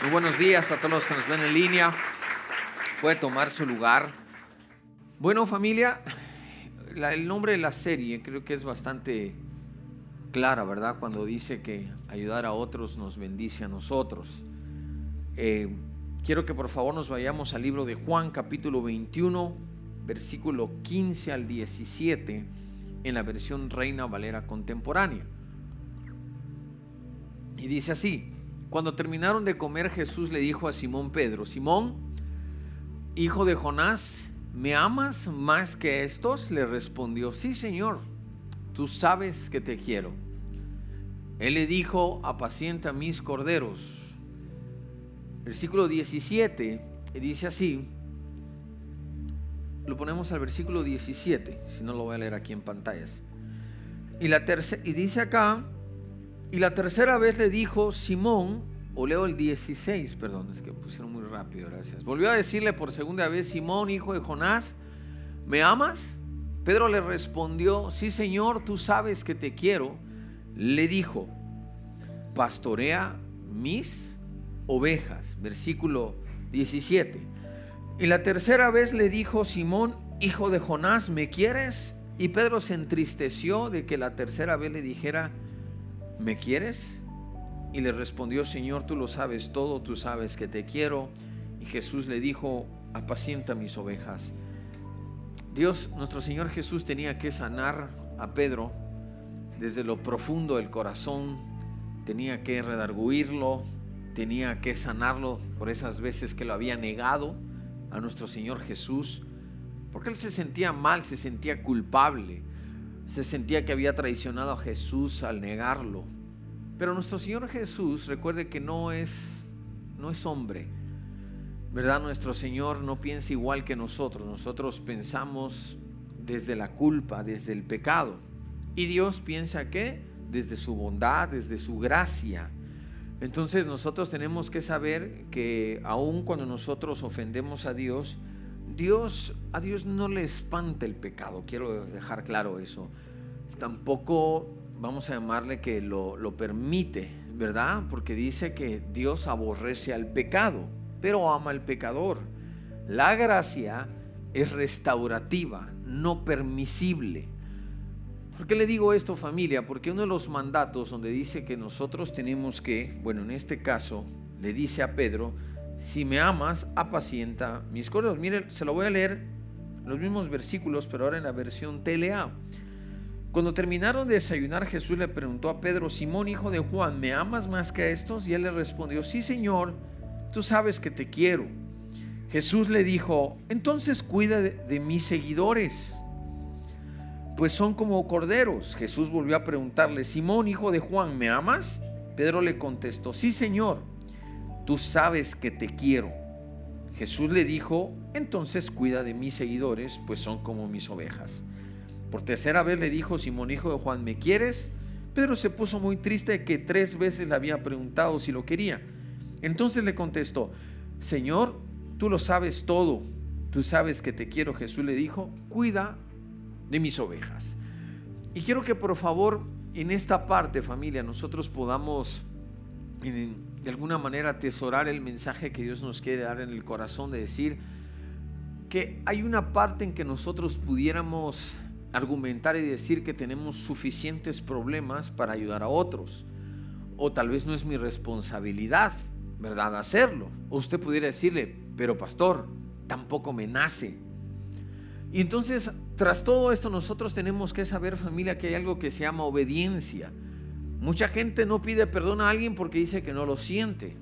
Muy buenos días a todos los que nos ven en línea. Puede tomar su lugar. Bueno, familia, el nombre de la serie creo que es bastante clara, ¿verdad? Cuando dice que ayudar a otros nos bendice a nosotros. Eh, quiero que por favor nos vayamos al libro de Juan, capítulo 21, versículo 15 al 17, en la versión Reina Valera contemporánea. Y dice así. Cuando terminaron de comer, Jesús le dijo a Simón Pedro, Simón, hijo de Jonás, ¿me amas más que estos? Le respondió, sí, Señor, tú sabes que te quiero. Él le dijo, apacienta mis corderos. Versículo 17, dice así, lo ponemos al versículo 17, si no lo voy a leer aquí en pantallas. Y, la y dice acá, y la tercera vez le dijo Simón, o leo el 16, perdón, es que pusieron muy rápido, gracias. Volvió a decirle por segunda vez, Simón, hijo de Jonás, ¿me amas? Pedro le respondió, sí Señor, tú sabes que te quiero. Le dijo, pastorea mis ovejas. Versículo 17. Y la tercera vez le dijo, Simón, hijo de Jonás, ¿me quieres? Y Pedro se entristeció de que la tercera vez le dijera, ¿me quieres? Y le respondió, Señor, tú lo sabes todo, tú sabes que te quiero. Y Jesús le dijo, apacienta mis ovejas. Dios, nuestro Señor Jesús tenía que sanar a Pedro desde lo profundo del corazón, tenía que redarguirlo, tenía que sanarlo por esas veces que lo había negado a nuestro Señor Jesús, porque él se sentía mal, se sentía culpable se sentía que había traicionado a Jesús al negarlo. Pero nuestro Señor Jesús, recuerde que no es no es hombre. ¿Verdad? Nuestro Señor no piensa igual que nosotros. Nosotros pensamos desde la culpa, desde el pecado. Y Dios piensa que desde su bondad, desde su gracia. Entonces nosotros tenemos que saber que aun cuando nosotros ofendemos a Dios, Dios, a Dios no le espanta el pecado, quiero dejar claro eso. Tampoco vamos a llamarle que lo, permite, ¿verdad? Porque dice que Dios aborrece al pecado, pero ama al pecador. La gracia es restaurativa, no permisible. ¿Por qué le digo esto familia? Porque uno de los mandatos donde dice que nosotros tenemos que, bueno, en este caso le dice a Pedro, si me amas, apacienta mis corderos. Miren, se lo voy a leer los mismos versículos, pero ahora en la versión TLA. Cuando terminaron de desayunar, Jesús le preguntó a Pedro, Simón, hijo de Juan, ¿me amas más que a estos? Y él le respondió, sí, Señor, tú sabes que te quiero. Jesús le dijo, entonces cuida de, de mis seguidores, pues son como corderos. Jesús volvió a preguntarle, Simón, hijo de Juan, ¿me amas? Pedro le contestó, sí, Señor tú sabes que te quiero. Jesús le dijo, entonces cuida de mis seguidores, pues son como mis ovejas. Por tercera vez le dijo Simón, hijo de Juan, ¿me quieres? Pedro se puso muy triste de que tres veces le había preguntado si lo quería. Entonces le contestó, Señor, tú lo sabes todo, tú sabes que te quiero. Jesús le dijo, cuida de mis ovejas. Y quiero que por favor en esta parte, familia, nosotros podamos de alguna manera atesorar el mensaje que Dios nos quiere dar en el corazón de decir que hay una parte en que nosotros pudiéramos argumentar y decir que tenemos suficientes problemas para ayudar a otros. O tal vez no es mi responsabilidad, ¿verdad?, hacerlo. O usted pudiera decirle, pero pastor, tampoco me nace. Y entonces, tras todo esto, nosotros tenemos que saber, familia, que hay algo que se llama obediencia. Mucha gente no pide perdón a alguien porque dice que no lo siente.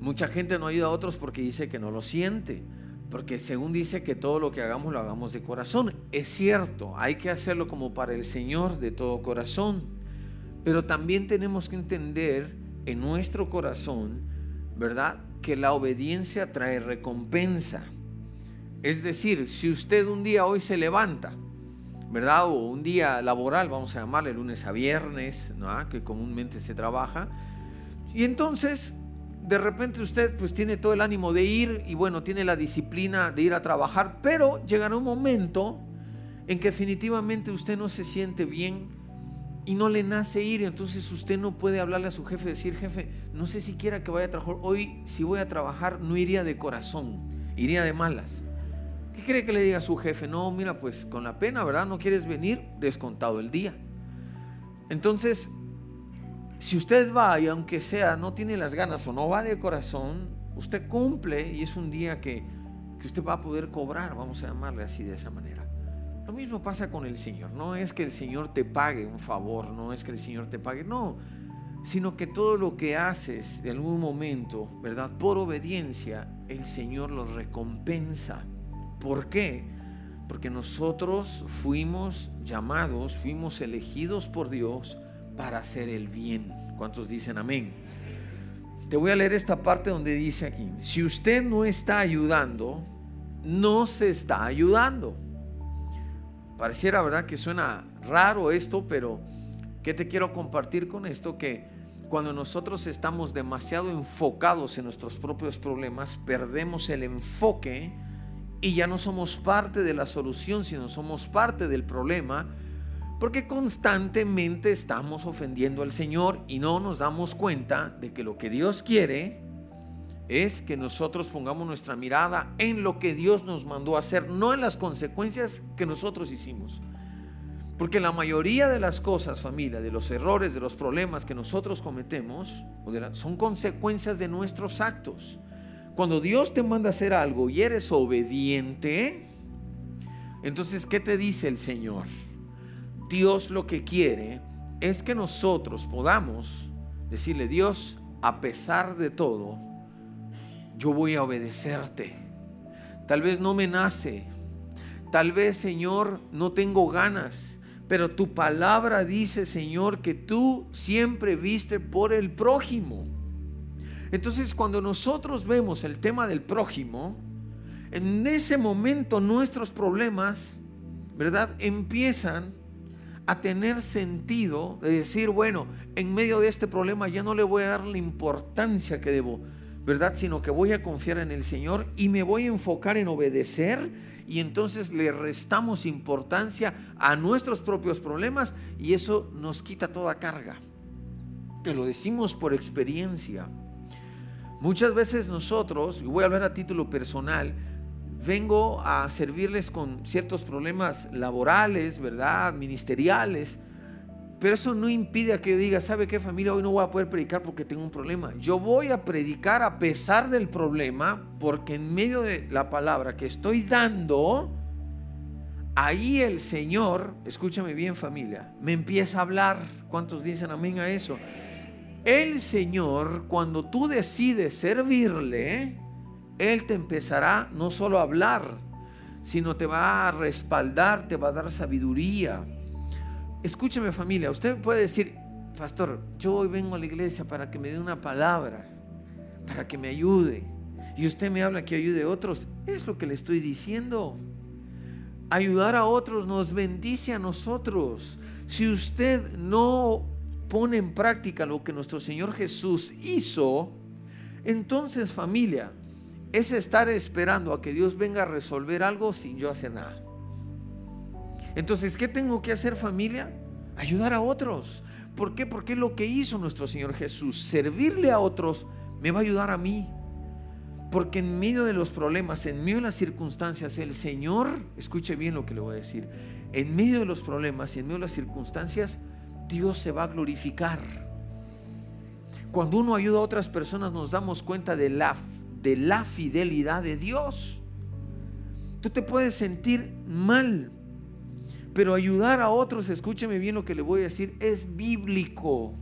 Mucha gente no ayuda a otros porque dice que no lo siente. Porque según dice que todo lo que hagamos lo hagamos de corazón. Es cierto, hay que hacerlo como para el Señor de todo corazón. Pero también tenemos que entender en nuestro corazón, ¿verdad? Que la obediencia trae recompensa. Es decir, si usted un día hoy se levanta ¿verdad? O un día laboral, vamos a llamarle lunes a viernes, ¿no? que comúnmente se trabaja. Y entonces, de repente usted pues tiene todo el ánimo de ir y bueno, tiene la disciplina de ir a trabajar, pero llegará un momento en que definitivamente usted no se siente bien y no le nace ir, entonces usted no puede hablarle a su jefe, decir, jefe, no sé si quiera que vaya a trabajar, hoy si voy a trabajar no iría de corazón, iría de malas. ¿Qué cree que le diga a su jefe? No, mira, pues con la pena, ¿verdad? No quieres venir, descontado el día. Entonces, si usted va y aunque sea, no tiene las ganas o no va de corazón, usted cumple y es un día que, que usted va a poder cobrar, vamos a llamarle así de esa manera. Lo mismo pasa con el Señor. No es que el Señor te pague un favor, no es que el Señor te pague, no, sino que todo lo que haces de algún momento, ¿verdad? Por obediencia, el Señor lo recompensa. ¿Por qué? Porque nosotros fuimos llamados, fuimos elegidos por Dios para hacer el bien. ¿Cuántos dicen amén? Te voy a leer esta parte donde dice aquí, si usted no está ayudando, no se está ayudando. Pareciera, ¿verdad? Que suena raro esto, pero ¿qué te quiero compartir con esto? Que cuando nosotros estamos demasiado enfocados en nuestros propios problemas, perdemos el enfoque y ya no somos parte de la solución, sino somos parte del problema, porque constantemente estamos ofendiendo al Señor y no nos damos cuenta de que lo que Dios quiere es que nosotros pongamos nuestra mirada en lo que Dios nos mandó a hacer, no en las consecuencias que nosotros hicimos. Porque la mayoría de las cosas, familia, de los errores, de los problemas que nosotros cometemos, son consecuencias de nuestros actos. Cuando Dios te manda a hacer algo y eres obediente, entonces, ¿qué te dice el Señor? Dios lo que quiere es que nosotros podamos decirle, Dios, a pesar de todo, yo voy a obedecerte. Tal vez no me nace, tal vez Señor no tengo ganas, pero tu palabra dice Señor que tú siempre viste por el prójimo. Entonces cuando nosotros vemos el tema del prójimo, en ese momento nuestros problemas, ¿verdad? Empiezan a tener sentido de decir, bueno, en medio de este problema ya no le voy a dar la importancia que debo ¿verdad? Sino que voy a confiar en el Señor y me voy a enfocar en obedecer y entonces le restamos importancia a nuestros propios problemas y eso nos quita toda carga. Te lo decimos por experiencia. Muchas veces nosotros, y voy a hablar a título personal, vengo a servirles con ciertos problemas laborales, ¿verdad? Ministeriales, pero eso no impide a que yo diga, ¿sabe qué familia? Hoy no voy a poder predicar porque tengo un problema. Yo voy a predicar a pesar del problema porque en medio de la palabra que estoy dando, ahí el Señor, escúchame bien familia, me empieza a hablar. ¿Cuántos dicen amén a eso? El Señor, cuando tú decides servirle, Él te empezará no solo a hablar, sino te va a respaldar, te va a dar sabiduría Escúcheme familia, usted puede decir, pastor, yo hoy vengo a la iglesia para que me dé una palabra, para que me ayude. Y usted me habla que ayude a otros. Es lo que le estoy diciendo. Ayudar a otros nos bendice a nosotros. Si usted no pone en práctica lo que nuestro Señor Jesús hizo, entonces familia, es estar esperando a que Dios venga a resolver algo sin yo hacer nada. Entonces, ¿qué tengo que hacer familia? Ayudar a otros. ¿Por qué? Porque lo que hizo nuestro Señor Jesús, servirle a otros, me va a ayudar a mí. Porque en medio de los problemas, en medio de las circunstancias, el Señor, escuche bien lo que le voy a decir, en medio de los problemas y en medio de las circunstancias, Dios se va a glorificar. Cuando uno ayuda a otras personas nos damos cuenta de la, de la fidelidad de Dios. Tú te puedes sentir mal pero ayudar a otros, escúcheme bien lo que le voy a decir, es bíblico.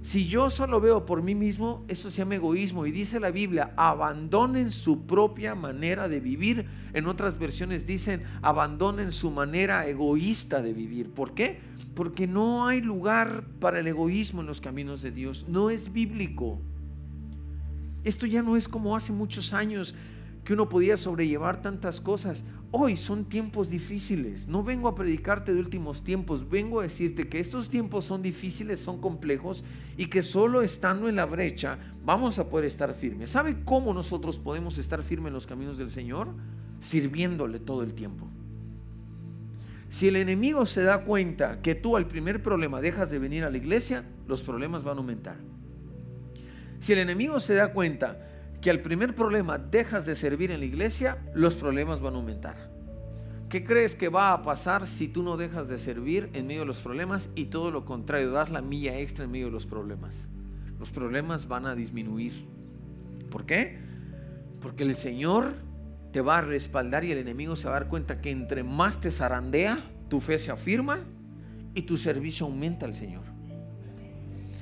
Si yo solo veo por mí mismo, eso se llama egoísmo. Y dice la Biblia, abandonen su propia manera de vivir. En otras versiones dicen, abandonen su manera egoísta de vivir. ¿Por qué? Porque no hay lugar para el egoísmo en los caminos de Dios. No es bíblico. Esto ya no es como hace muchos años que uno podía sobrellevar tantas cosas. Hoy son tiempos difíciles. No vengo a predicarte de últimos tiempos, vengo a decirte que estos tiempos son difíciles, son complejos y que solo estando en la brecha vamos a poder estar firmes. ¿Sabe cómo nosotros podemos estar firmes en los caminos del Señor? Sirviéndole todo el tiempo. Si el enemigo se da cuenta que tú al primer problema dejas de venir a la iglesia, los problemas van a aumentar. Si el enemigo se da cuenta que al primer problema dejas de servir en la iglesia, los problemas van a aumentar. ¿Qué crees que va a pasar si tú no dejas de servir en medio de los problemas y todo lo contrario, das la milla extra en medio de los problemas? Los problemas van a disminuir. ¿Por qué? Porque el Señor te va a respaldar y el enemigo se va a dar cuenta que entre más te zarandea, tu fe se afirma y tu servicio aumenta al Señor.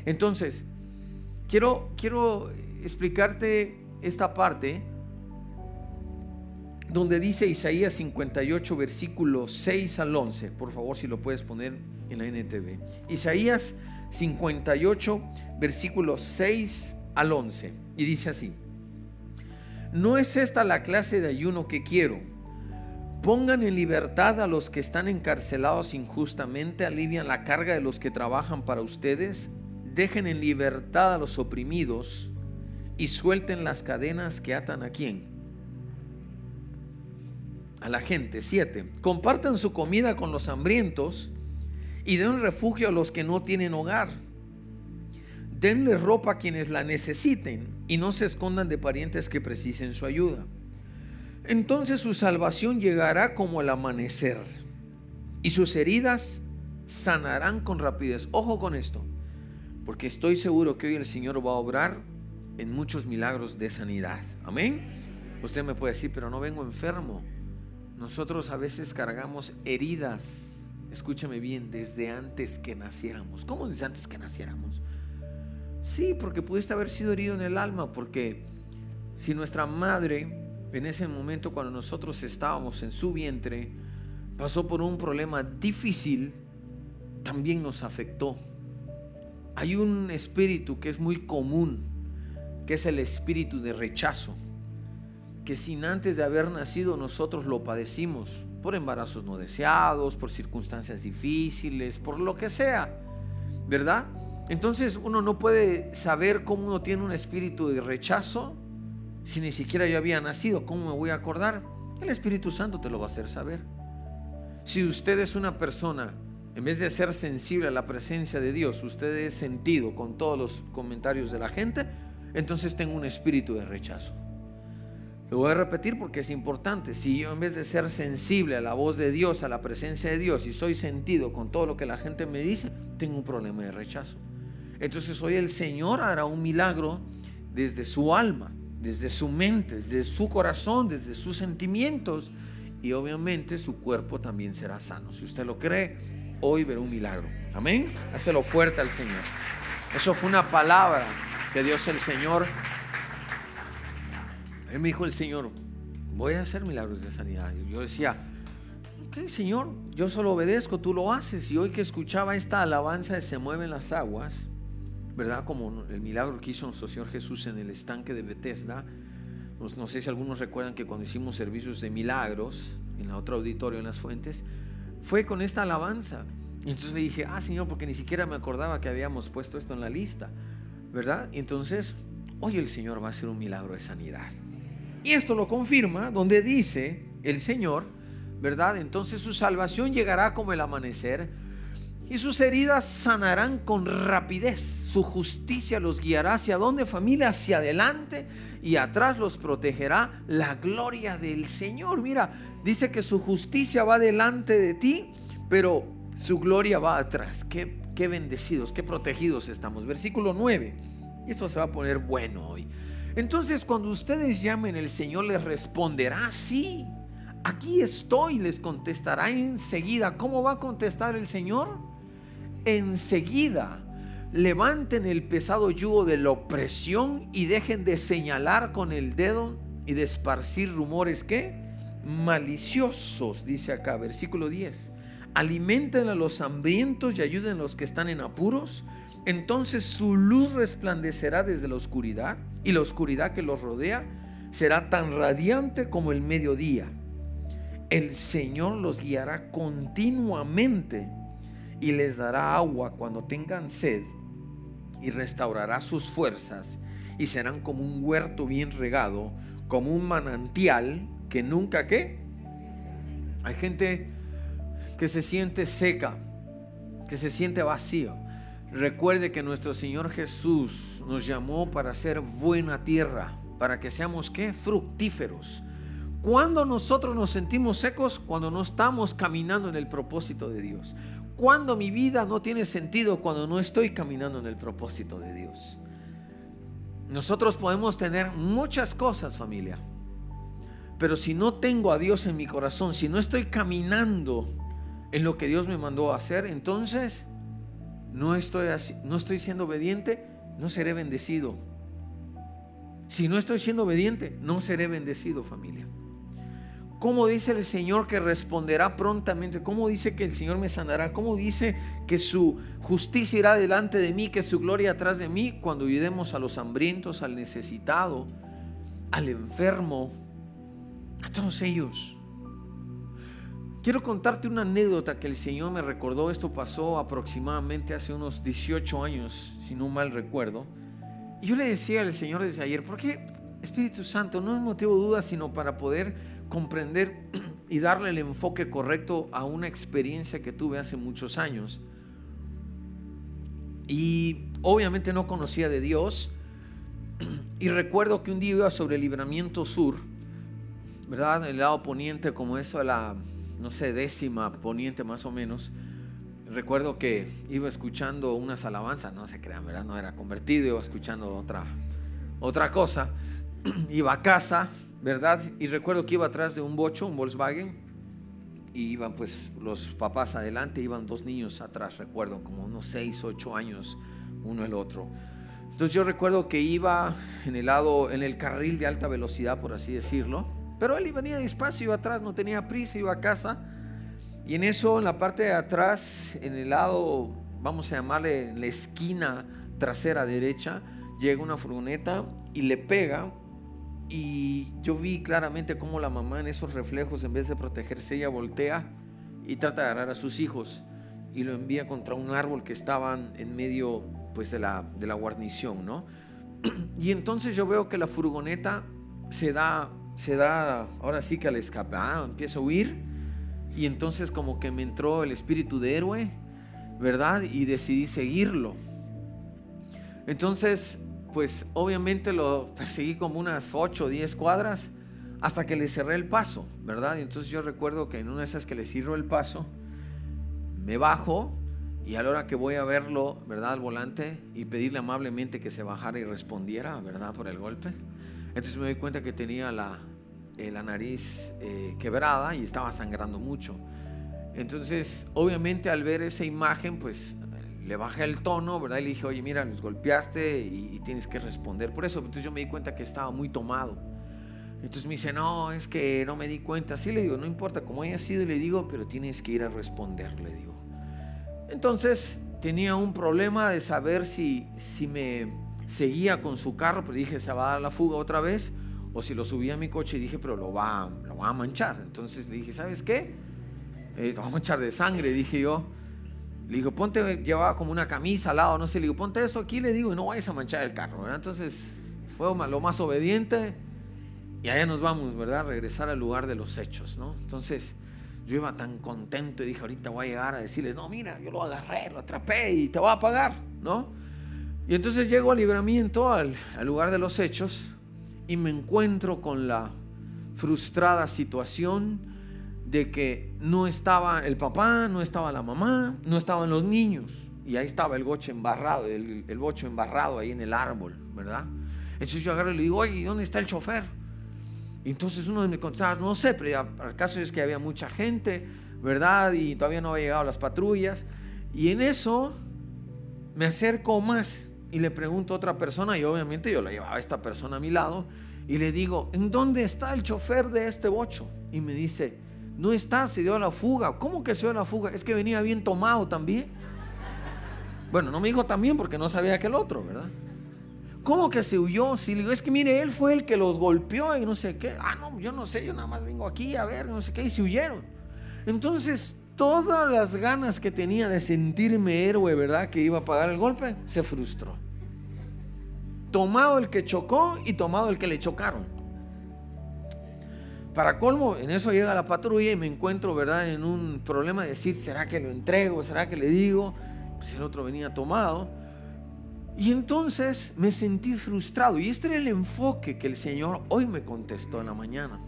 Entonces, quiero, quiero explicarte esta parte donde dice Isaías 58, versículo 6 al 11. Por favor, si lo puedes poner en la NTV. Isaías 58, versículo 6 al 11. Y dice así. No es esta la clase de ayuno que quiero. Pongan en libertad a los que están encarcelados injustamente, alivian la carga de los que trabajan para ustedes, dejen en libertad a los oprimidos y suelten las cadenas que atan a quién? A la gente. Siete. Compartan su comida con los hambrientos y den refugio a los que no tienen hogar. Denle ropa a quienes la necesiten y no se escondan de parientes que precisen su ayuda. Entonces su salvación llegará como el amanecer y sus heridas sanarán con rapidez. Ojo con esto, porque estoy seguro que hoy el Señor va a obrar en muchos milagros de sanidad. Amén. Usted me puede decir, pero no vengo enfermo. Nosotros a veces cargamos heridas, escúchame bien, desde antes que naciéramos. ¿Cómo desde antes que naciéramos? Sí, porque pudiste haber sido herido en el alma, porque si nuestra madre en ese momento cuando nosotros estábamos en su vientre pasó por un problema difícil, también nos afectó. Hay un espíritu que es muy común que es el espíritu de rechazo, que sin antes de haber nacido nosotros lo padecimos por embarazos no deseados, por circunstancias difíciles, por lo que sea, ¿verdad? Entonces uno no puede saber cómo uno tiene un espíritu de rechazo si ni siquiera yo había nacido. ¿Cómo me voy a acordar? El Espíritu Santo te lo va a hacer saber. Si usted es una persona, en vez de ser sensible a la presencia de Dios, usted es sentido con todos los comentarios de la gente, entonces tengo un espíritu de rechazo. Lo voy a repetir porque es importante. Si yo en vez de ser sensible a la voz de Dios, a la presencia de Dios, y soy sentido con todo lo que la gente me dice, tengo un problema de rechazo. Entonces hoy el Señor hará un milagro desde su alma, desde su mente, desde su corazón, desde sus sentimientos. Y obviamente su cuerpo también será sano. Si usted lo cree, hoy verá un milagro. Amén. Hácelo fuerte al Señor. Eso fue una palabra que Dios el Señor. Él me dijo el Señor, voy a hacer milagros de sanidad. Yo decía, ok Señor, yo solo obedezco, tú lo haces. Y hoy que escuchaba esta alabanza de Se mueven las aguas, ¿verdad? Como el milagro que hizo nuestro Señor Jesús en el estanque de Bethesda. No sé si algunos recuerdan que cuando hicimos servicios de milagros en la otra auditorio en las fuentes, fue con esta alabanza. Y entonces le dije, ah Señor, porque ni siquiera me acordaba que habíamos puesto esto en la lista. ¿verdad? Entonces, hoy el Señor va a hacer un milagro de sanidad. Y esto lo confirma donde dice el Señor, ¿verdad? Entonces su salvación llegará como el amanecer y sus heridas sanarán con rapidez. Su justicia los guiará hacia donde familia, hacia adelante y atrás los protegerá la gloria del Señor. Mira, dice que su justicia va delante de ti, pero su gloria va atrás. Qué qué bendecidos, qué protegidos estamos. Versículo 9. Y esto se va a poner bueno hoy. Entonces cuando ustedes llamen, el Señor les responderá, sí, aquí estoy, les contestará enseguida. ¿Cómo va a contestar el Señor? Enseguida. Levanten el pesado yugo de la opresión y dejen de señalar con el dedo y de esparcir rumores que maliciosos, dice acá, versículo 10 alimenten a los hambrientos y ayuden a los que están en apuros, entonces su luz resplandecerá desde la oscuridad y la oscuridad que los rodea será tan radiante como el mediodía. El Señor los guiará continuamente y les dará agua cuando tengan sed y restaurará sus fuerzas y serán como un huerto bien regado, como un manantial que nunca qué. Hay gente que se siente seca, que se siente vacío, recuerde que nuestro Señor Jesús nos llamó para ser buena tierra, para que seamos qué? Fructíferos. Cuando nosotros nos sentimos secos, cuando no estamos caminando en el propósito de Dios. Cuando mi vida no tiene sentido, cuando no estoy caminando en el propósito de Dios. Nosotros podemos tener muchas cosas, familia. Pero si no tengo a Dios en mi corazón, si no estoy caminando en lo que Dios me mandó a hacer, entonces no estoy, no estoy siendo obediente, no seré bendecido. Si no estoy siendo obediente, no seré bendecido, familia. ¿Cómo dice el Señor que responderá prontamente? ¿Cómo dice que el Señor me sanará? ¿Cómo dice que su justicia irá delante de mí, que su gloria atrás de mí? Cuando ayudemos a los hambrientos, al necesitado, al enfermo, a todos ellos. Quiero contarte una anécdota que el Señor me recordó. Esto pasó aproximadamente hace unos 18 años, si no mal recuerdo. Y yo le decía al Señor desde ayer, ¿por qué Espíritu Santo no es motivo de duda, sino para poder comprender y darle el enfoque correcto a una experiencia que tuve hace muchos años. Y obviamente no conocía de Dios. Y recuerdo que un día iba sobre el libramiento sur, ¿verdad? El lado poniente, como eso de la, no sé, décima poniente más o menos. Recuerdo que iba escuchando unas alabanzas, no se crean, ¿verdad? No era convertido, iba escuchando otra, otra cosa. iba a casa ¿verdad? Y recuerdo que iba atrás de un bocho, un Volkswagen, y iban pues los papás adelante, iban dos niños atrás, recuerdo, como unos 6, 8 años, uno el otro. Entonces yo recuerdo que iba en el lado, en el carril de alta velocidad, por así decirlo, pero él venía despacio, iba atrás, no tenía prisa, iba a casa. Y en eso, en la parte de atrás, en el lado, vamos a llamarle la esquina trasera derecha, llega una furgoneta y le pega y yo vi claramente cómo la mamá en esos reflejos, en vez de protegerse, ella voltea y trata de agarrar a sus hijos y lo envía contra un árbol que estaban en medio pues, de, la, de la guarnición, ¿no? Y entonces yo veo que la furgoneta se da, se da ahora sí que al escape, empieza a huir y entonces como que me entró el espíritu de héroe, ¿verdad? Y decidí seguirlo. Entonces pues obviamente lo perseguí como unas 8 o 10 cuadras hasta que le cerré el paso, ¿verdad? Y entonces yo recuerdo que en una de esas que le cierro el paso, me bajo y a la hora que voy a verlo, ¿verdad? Al volante y pedirle amablemente que se bajara y respondiera, ¿verdad? Por el golpe. Entonces me doy cuenta que tenía la, eh, la nariz eh, quebrada y estaba sangrando mucho. Entonces, obviamente al ver esa imagen, pues le bajé el tono, ¿verdad? Y le dije, oye, mira, nos golpeaste y, tienes que responder por eso. Entonces yo me di cuenta que estaba muy tomado. Entonces me dice, no, es que no me di cuenta. Sí, le digo, no importa cómo haya sido, le digo, pero tienes que ir a responder, le digo. Entonces tenía un problema de saber si, si me seguía con su carro, pero dije, se va a dar la fuga otra vez, o si lo subía a mi coche y dije, pero lo va, lo va a manchar. Entonces le dije, ¿sabes qué? Eh, lo va a manchar de sangre, dije yo. Le digo, ponte, llevaba como una camisa al lado, no sé, le digo, ponte eso aquí, le digo, y no vayas a manchar el carro, ¿verdad? Entonces fue lo más obediente y allá nos vamos, ¿verdad? Regresar al lugar de los hechos, ¿no? Entonces yo iba tan contento y dije, ahorita voy a llegar a decirles, no, mira, yo lo agarré, lo atrapé y te voy a pagar, ¿no? Y entonces llego al libramiento, al, al lugar de los hechos, y me encuentro con la frustrada situación de que no estaba el papá, no estaba la mamá, no estaban los niños. Y ahí estaba el bocho embarrado, el, bocho embarrado ahí en el árbol, ¿verdad? Entonces yo agarro y le digo, oye, ¿dónde está el chofer? Y entonces uno me contestaba, no sé, pero el caso es que había mucha gente, ¿verdad? Y todavía no había llegado las patrullas. Y en eso me acerco más y le pregunto a otra persona, y obviamente yo la llevaba a esta persona a mi lado, y le digo, ¿en dónde está el chofer de este bocho? Y me dice, no está, se dio a la fuga. ¿Cómo que se dio a la fuga? Es que venía bien tomado también. Bueno, no me dijo también porque no sabía que el otro, ¿verdad? ¿Cómo que se huyó? Si le digo, es que mire, él fue el que los golpeó y no sé qué. Ah, no, yo no sé, yo nada más vengo aquí a ver, no sé qué, y se huyeron. Entonces, todas las ganas que tenía de sentirme héroe, ¿verdad? Que iba a pagar el golpe, se frustró. Tomado el que chocó y tomado el que le chocaron. Para colmo, en eso llega la patrulla y me encuentro, ¿verdad?, en un problema de decir, ¿será que lo entrego? ¿Será que le digo? Pues el otro venía tomado. Y entonces me sentí frustrado. Y este era el enfoque que el Señor hoy me contestó en la mañana.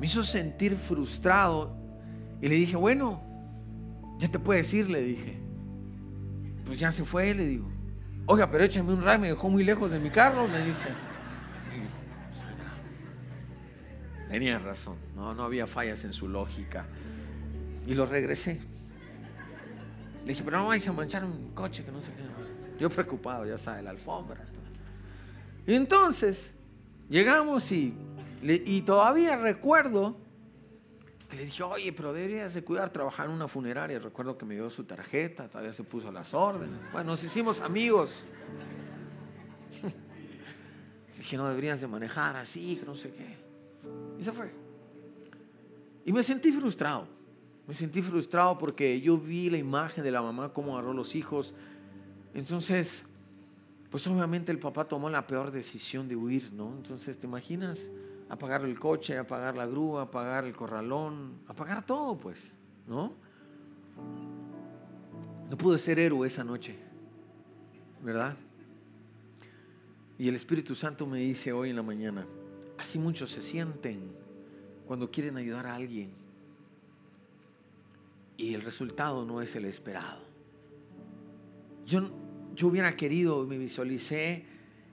Me hizo sentir frustrado. Y le dije, bueno, ya te puedes ir, le dije. Pues ya se fue, le digo. Oiga, pero échame un ray, me dejó muy lejos de mi carro, me dice. Tenía razón, no, no había fallas en su lógica. Y lo regresé. Le dije, pero no vais a manchar un coche que no sé qué. Yo preocupado, ya sabe, la alfombra. Y entonces llegamos y, y todavía recuerdo que le dije, oye, pero deberías de cuidar trabajar en una funeraria. Recuerdo que me dio su tarjeta, todavía se puso las órdenes. Bueno, nos hicimos amigos. le dije, no deberías de manejar así, que no sé qué. Y se fue. Y me sentí frustrado. Me sentí frustrado porque yo vi la imagen de la mamá, cómo agarró los hijos entonces, pues obviamente el papá tomó la peor decisión de huir, ¿no? Entonces, ¿te imaginas? Apagar el coche, apagar la grúa, apagar el corralón, apagar todo, pues, ¿no? No pude ser héroe esa noche, ¿verdad? Y el Espíritu Santo me dice hoy en la mañana, así muchos se sienten cuando quieren ayudar a alguien y el resultado no es el esperado. Yo yo hubiera querido, me visualicé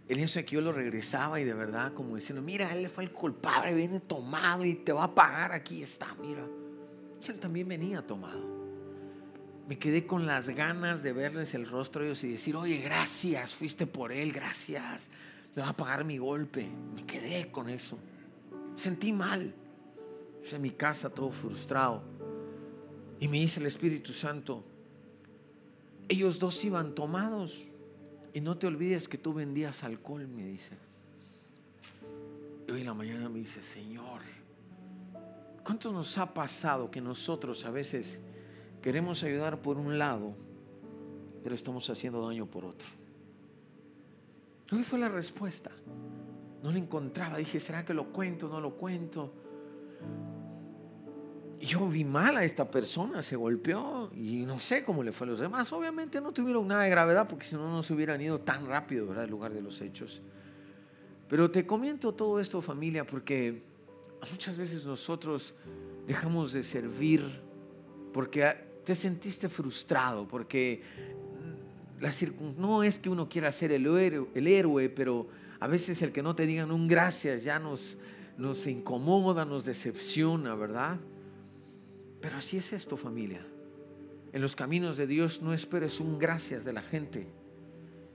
en eso de que yo lo regresaba y de verdad como diciendo, mira, él fue el culpable, viene tomado y te va a pagar, aquí está, mira. Y él también venía tomado. Me quedé con las ganas de verles el rostro a ellos y decir, oye, gracias, fuiste por él, gracias, me va a pagar mi golpe. Me quedé con eso. Sentí mal. En mi casa todo frustrado. Y me dice el Espíritu Santo, ellos dos iban tomados. Y no te olvides que tú vendías alcohol, me dice. Y hoy en la mañana me dice, Señor, ¿cuánto nos ha pasado que nosotros a veces queremos ayudar por un lado, pero estamos haciendo daño por otro? ¿Dónde fue la respuesta? No la encontraba. Dije, ¿será que lo cuento? ¿No lo cuento? yo vi mal a esta persona, se golpeó y no sé cómo le fue a los demás. Obviamente no tuvieron nada de gravedad porque si no, no se hubieran ido tan rápido ¿verdad? al lugar de los hechos. Pero te comento todo esto familia porque muchas veces nosotros dejamos de servir porque te sentiste frustrado, porque no es que uno quiera ser el héroe, el héroe, pero a veces el que no te digan un gracias ya nos, nos incomoda, nos decepciona, ¿verdad? Pero así es esto, familia. En los caminos de Dios no esperes un gracias de la gente,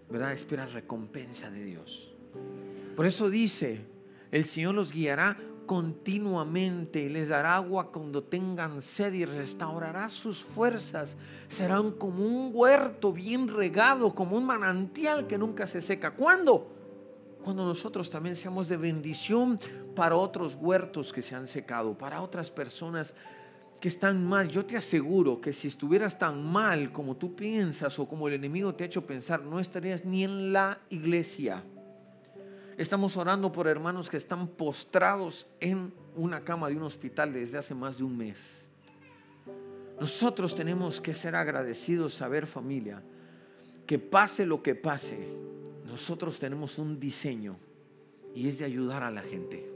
¿verdad? Esperas recompensa de Dios. Por eso dice, el Señor los guiará continuamente les dará agua cuando tengan sed y restaurará sus fuerzas. Serán como un huerto bien regado, como un manantial que nunca se seca. ¿Cuándo? Cuando nosotros también seamos de bendición para otros huertos que se han secado, para otras personas que están mal, yo te aseguro que si estuvieras tan mal como tú piensas o como el enemigo te ha hecho pensar, no estarías ni en la iglesia. Estamos orando por hermanos que están postrados en una cama de un hospital desde hace más de un mes. Nosotros tenemos que ser agradecidos, saber familia, que pase lo que pase, nosotros tenemos un diseño y es de ayudar a la gente.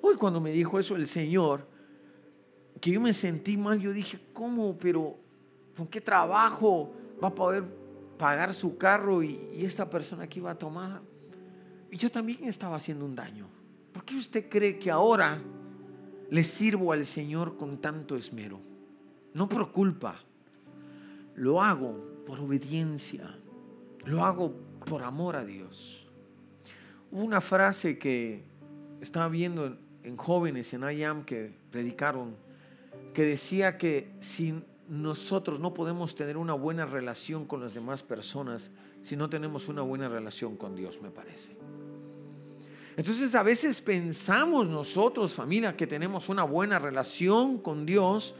Hoy cuando me dijo eso el Señor, que yo me sentí mal, yo dije, ¿cómo? Pero ¿con qué trabajo va a poder pagar su carro y, esta persona que iba a tomar? Y yo también estaba haciendo un daño. ¿Por qué usted cree que ahora le sirvo al Señor con tanto esmero? No por culpa, lo hago por obediencia, lo hago por amor a Dios. Hubo una frase que estaba viendo en jóvenes en IAM que predicaron que decía que si nosotros no podemos tener una buena relación con las demás personas si no tenemos una buena relación con Dios, me parece. Entonces a veces pensamos nosotros, familia, que tenemos una buena relación con Dios,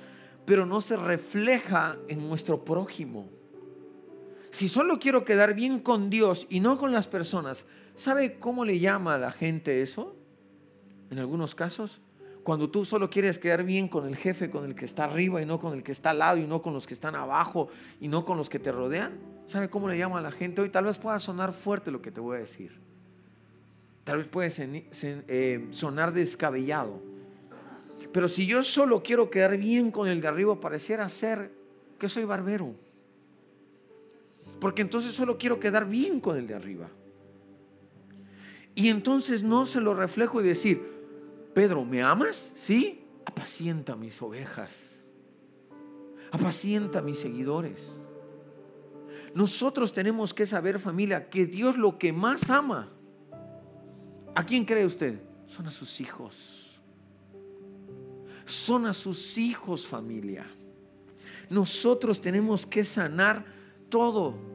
pero no se refleja en nuestro prójimo. Si solo quiero quedar bien con Dios y no con las personas, ¿sabe cómo le llama a la gente eso? en algunos casos. Cuando tú solo quieres quedar bien con el jefe, con el que está arriba y no con el que está al lado y no con los que están abajo y no con los que te rodean. ¿Sabe cómo le llama a la gente hoy? Tal vez pueda sonar fuerte lo que te voy a decir. Tal vez puede eh, sonar descabellado. Pero si yo solo quiero quedar bien con el de arriba, pareciera ser que soy barbero. Porque entonces solo quiero quedar bien con el de arriba. Y entonces no se lo reflejo y decir, Pedro, ¿me amas? Sí, apacienta mis ovejas. Apacienta mis seguidores. Nosotros tenemos que saber, familia, que Dios lo que más ama, ¿a quién cree usted? Son a sus hijos. Son a sus hijos, familia. Nosotros tenemos que sanar todo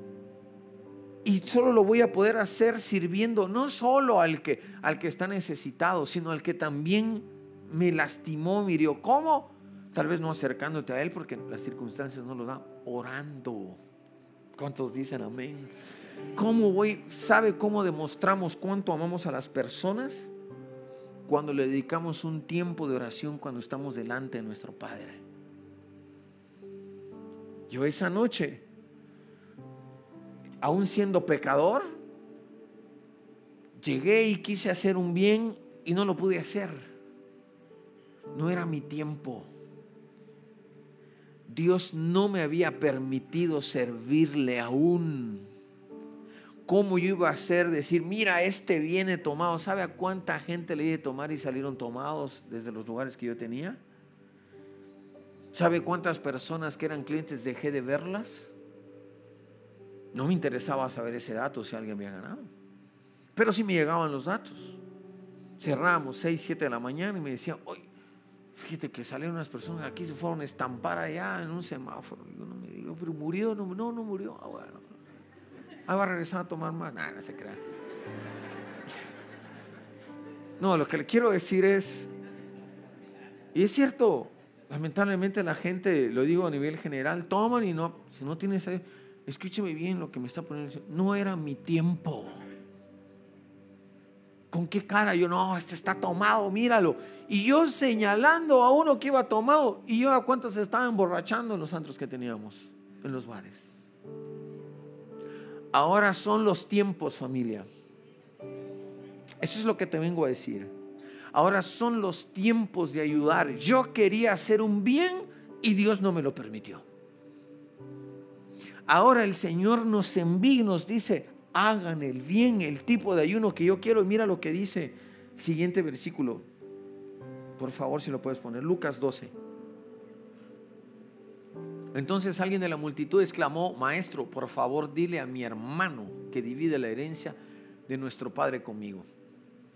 y solo lo voy a poder hacer sirviendo no solo al que, al que está necesitado, sino al que también me lastimó, me hirió. ¿Cómo? Tal vez no acercándote a Él porque las circunstancias no lo dan, orando. ¿Cuántos dicen amén? ¿Cómo voy? ¿Sabe cómo demostramos cuánto amamos a las personas? Cuando le dedicamos un tiempo de oración cuando estamos delante de nuestro Padre. Yo esa noche aún siendo pecador, llegué y quise hacer un bien y no lo pude hacer. No era mi tiempo. Dios no me había permitido servirle aún. ¿Cómo yo iba a hacer decir, mira, este viene tomado? ¿Sabe a cuánta gente le di de tomar y salieron tomados desde los lugares que yo tenía? ¿Sabe cuántas personas que eran clientes dejé de verlas? No me interesaba saber ese dato si alguien había ganado. Pero sí me llegaban los datos. Cerramos 6, 7 de la mañana y me decían, oye, fíjate que salieron unas personas aquí, se fueron a estampar allá en un semáforo. Yo no me digo, pero murió, no, no, no murió. Ah, bueno. Ah, va a regresar a tomar más. Nada, no se crea. No, lo que le quiero decir es, y es cierto, lamentablemente la gente, lo digo a nivel general, toman y no, si no tienes escúcheme bien lo que me está poniendo, no era mi tiempo. ¿Con qué cara? Yo, no, este está tomado, míralo. Y yo señalando a uno que iba tomado, y yo a cuántos se estaban emborrachando en los antros que teníamos, en los bares. Ahora son los tiempos, familia. Eso es lo que te vengo a decir. Ahora son los tiempos de ayudar. Yo quería hacer un bien y Dios no me lo permitió. Ahora el Señor nos envía y nos dice, hagan el bien, el tipo de ayuno que yo quiero. Y mira lo que dice, siguiente versículo. Por favor, si lo puedes poner, Lucas 12. Entonces alguien de la multitud exclamó, Maestro, por favor dile a mi hermano que divide la herencia de nuestro Padre conmigo.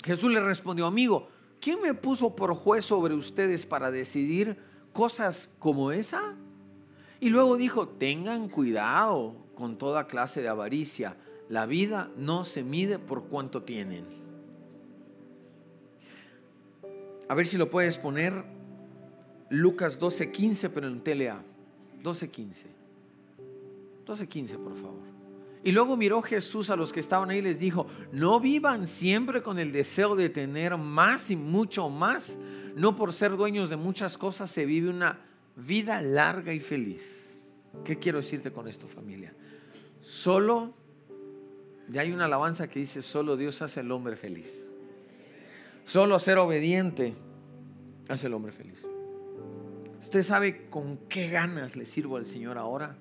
Jesús le respondió, amigo, ¿quién me puso por juez sobre ustedes para decidir cosas como esa? Y luego dijo, tengan cuidado con toda clase de avaricia. La vida no se mide por cuánto tienen. A ver si lo puedes poner Lucas 12:15, pero en. 12:15. 12:15, por favor. Y luego miró Jesús a los que estaban ahí y les dijo, no vivan siempre con el deseo de tener más y mucho más. No por ser dueños de muchas cosas se vive una vida larga y feliz. ¿Qué quiero decirte con esto, familia? Solo, ya hay una alabanza que dice, solo Dios hace al hombre feliz. Solo ser obediente hace al hombre feliz. ¿Usted sabe con qué ganas le sirvo al Señor ahora?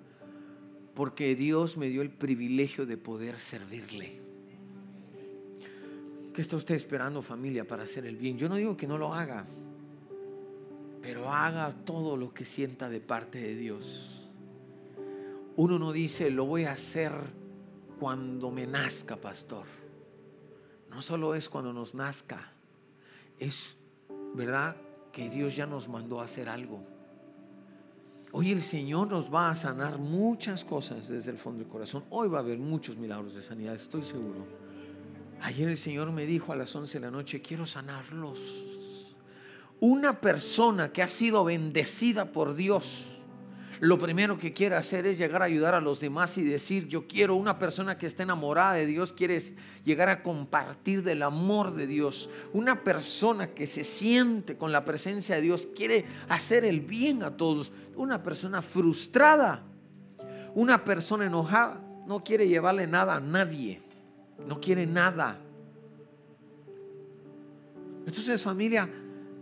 Porque Dios me dio el privilegio de poder servirle. ¿Qué está usted esperando familia para hacer el bien? Yo no digo que no lo haga pero haga todo lo que sienta de parte de Dios. Uno no dice, lo voy a hacer cuando me nazca, pastor. No solo es cuando nos nazca, es verdad que Dios ya nos mandó a hacer algo. Hoy el Señor nos va a sanar muchas cosas desde el fondo del corazón. Hoy va a haber muchos milagros de sanidad, estoy seguro. Ayer el Señor me dijo a las 11 de la noche, quiero sanarlos una persona que ha sido bendecida por Dios, lo primero que quiere hacer es llegar a ayudar a los demás y decir, yo quiero una persona que esté enamorada de Dios, quiere llegar a compartir del amor de Dios. Una persona que se siente con la presencia de Dios, quiere hacer el bien a todos. Una persona frustrada, una persona enojada, no quiere llevarle nada a nadie, no quiere nada. Entonces familia,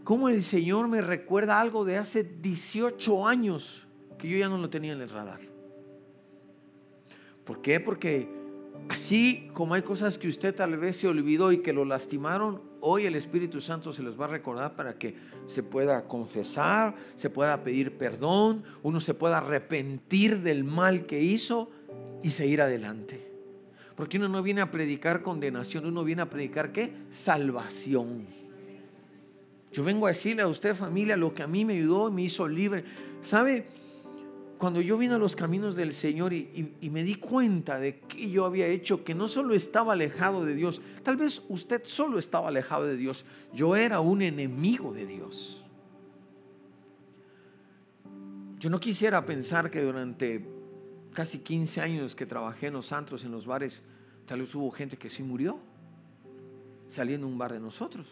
¿cómo el Señor me recuerda algo de hace 18 años que yo ya no lo tenía en el radar? ¿Por qué? Porque así como hay cosas que usted tal vez se olvidó y que lo lastimaron, hoy el Espíritu Santo se los va a recordar para que se pueda confesar, se pueda pedir perdón, uno se pueda arrepentir del mal que hizo y seguir adelante. Porque uno no viene a predicar condenación, uno viene a predicar qué? Salvación. Yo vengo a decirle a usted familia lo que a mí me ayudó y me hizo libre. ¿Sabe? Cuando yo vine a los caminos del Señor y, me di cuenta de que yo había hecho, que no solo estaba alejado de Dios, tal vez usted solo estaba alejado de Dios, yo era un enemigo de Dios. Yo no quisiera pensar que durante casi 15 años que trabajé en los antros, en los bares, tal vez hubo gente que sí murió saliendo un bar de nosotros.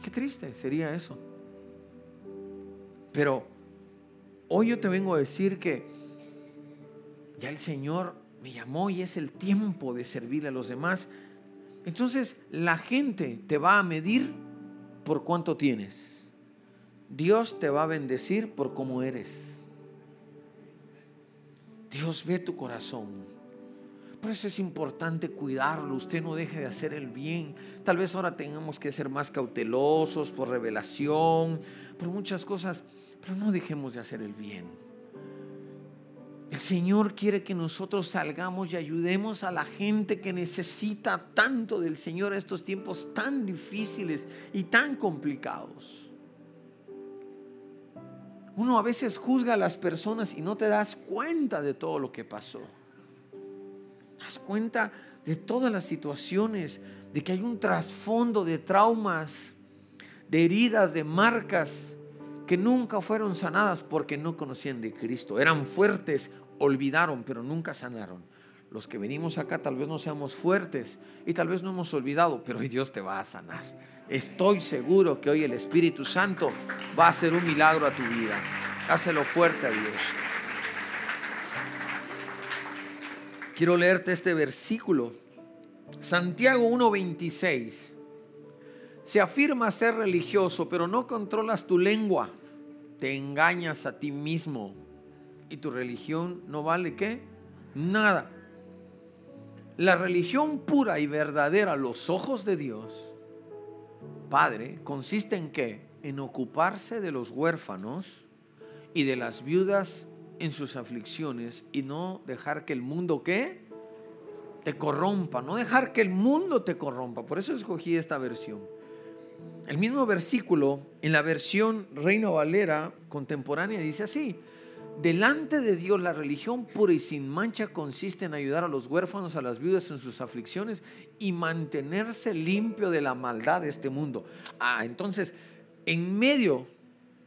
Qué triste sería eso. Pero hoy yo te vengo a decir que ya el Señor me llamó y es el tiempo de servir a los demás. Entonces la gente te va a medir por cuánto tienes. Dios te va a bendecir por cómo eres. Dios ve tu corazón. Por eso es importante cuidarlo. Usted no deje de hacer el bien. Tal vez ahora tengamos que ser más cautelosos por revelación, por muchas cosas, pero no dejemos de hacer el bien. El Señor quiere que nosotros salgamos y ayudemos a la gente que necesita tanto del Señor en estos tiempos tan difíciles y tan complicados. Uno a veces juzga a las personas y no te das cuenta de todo lo que pasó das cuenta de todas las situaciones, de que hay un trasfondo de traumas, de heridas, de marcas que nunca fueron sanadas porque no conocían de Cristo. Eran fuertes, olvidaron, pero nunca sanaron. Los que venimos acá tal vez no seamos fuertes y tal vez no hemos olvidado, pero hoy Dios te va a sanar. Estoy seguro que hoy el Espíritu Santo va a hacer un milagro a tu vida. Hácelo fuerte a Dios. Quiero leerte este versículo. Santiago 1:26. Se afirma ser religioso, pero no controlas tu lengua. Te engañas a ti mismo. Y tu religión no vale qué? Nada. La religión pura y verdadera los ojos de Dios, Padre, consiste en qué? En ocuparse de los huérfanos y de las viudas en sus aflicciones y no dejar que el mundo ¿qué? te corrompa, no dejar que el mundo te corrompa. Por eso escogí esta versión. El mismo versículo en la versión Reina Valera contemporánea dice así: Delante de Dios la religión pura y sin mancha consiste en ayudar a los huérfanos, a las viudas en sus aflicciones y mantenerse limpio de la maldad de este mundo. Ah, entonces, en medio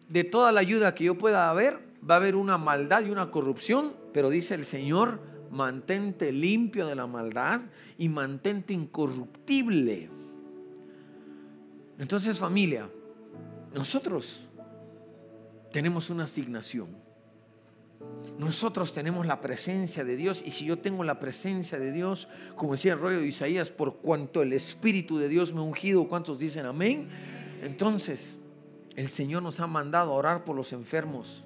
de toda la ayuda que yo pueda haber, va a haber una maldad y una corrupción, pero dice el Señor, mantente limpio de la maldad y mantente incorruptible. Entonces familia, nosotros tenemos una asignación. Nosotros tenemos la presencia de Dios y si yo tengo la presencia de Dios, como decía el rollo de Isaías, por cuanto el Espíritu de Dios me ha ungido, ¿cuántos dicen amén? Entonces, el Señor nos ha mandado a orar por los enfermos,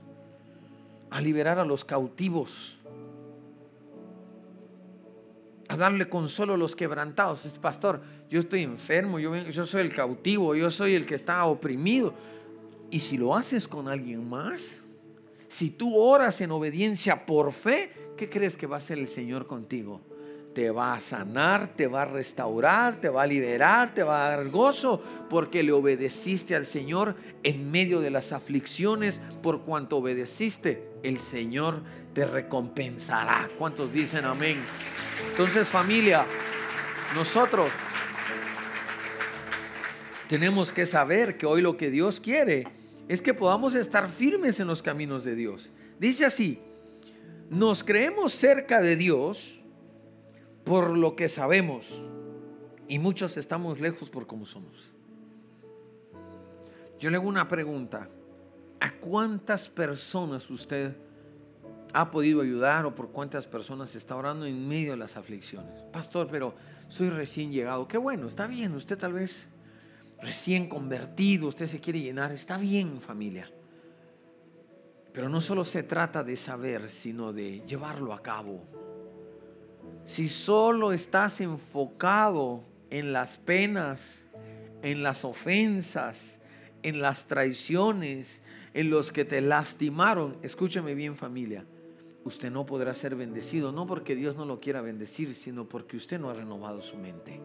a liberar a los cautivos, a darle consuelo a los quebrantados. Pastor, yo estoy enfermo, yo, yo soy el cautivo, yo soy el que está oprimido. Y si lo haces con alguien más, si tú oras en obediencia por fe, ¿qué crees que va a hacer el Señor contigo? te va a sanar, te va a restaurar, te va a liberar, te va a dar gozo, porque le obedeciste al Señor en medio de las aflicciones, por cuanto obedeciste, el Señor te recompensará. ¿Cuántos dicen amén? Entonces familia, nosotros tenemos que saber que hoy lo que Dios quiere es que podamos estar firmes en los caminos de Dios. Dice así, nos creemos cerca de Dios por lo que sabemos y muchos estamos lejos por cómo somos. Yo le hago una pregunta. ¿A cuántas personas usted ha podido ayudar o por cuántas personas está orando en medio de las aflicciones? Pastor, pero soy recién llegado. Qué bueno, está bien. Usted tal vez recién convertido, usted se quiere llenar. Está bien, familia. Pero no solo se trata de saber, sino de llevarlo a cabo. Si solo estás enfocado en las penas, en las ofensas, en las traiciones, en los que te lastimaron, escúchame bien familia, usted no podrá ser bendecido, no porque Dios no lo quiera bendecir, sino porque usted no ha renovado su mente.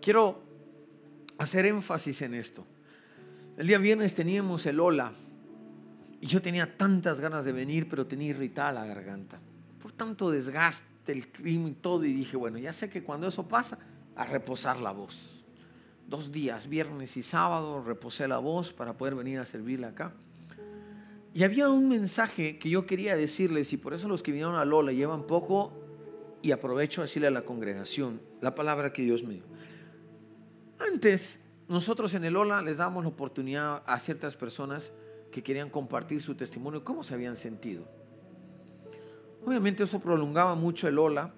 Quiero hacer énfasis en esto. El día viernes teníamos el hola y yo tenía tantas ganas de venir, pero tenía irritada la garganta. Por tanto desgaste, el clima y todo. Y dije, bueno, ya sé que cuando eso pasa, a reposar la voz. Dos días, viernes y sábado, reposé la voz para poder venir a servirle acá. Y había un mensaje que yo quería decirles, y por eso los que vinieron a Lola llevan poco, y aprovecho a decirle a la congregación la palabra que Dios me dio. Antes, nosotros en el Lola les damos la oportunidad a ciertas personas que querían compartir su testimonio, cómo se habían sentido. Obviamente eso prolongaba mucho el hola,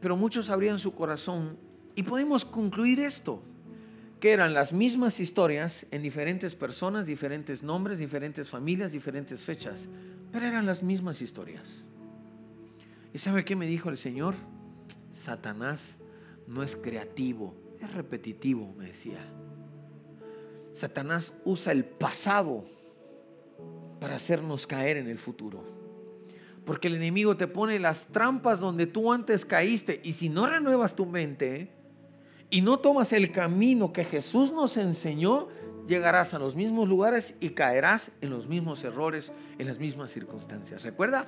pero muchos abrían su corazón y podemos concluir esto, que eran las mismas historias en diferentes personas, diferentes nombres, diferentes familias, diferentes fechas, pero eran las mismas historias. ¿Y sabe qué me dijo el Señor? Satanás no es creativo, es repetitivo, me decía. Satanás usa el pasado para hacernos caer en el futuro. Porque el enemigo te pone las trampas donde tú antes caíste. Y si no renuevas tu mente y no tomas el camino que Jesús nos enseñó, llegarás a los mismos lugares y caerás en los mismos errores, en las mismas circunstancias. Recuerda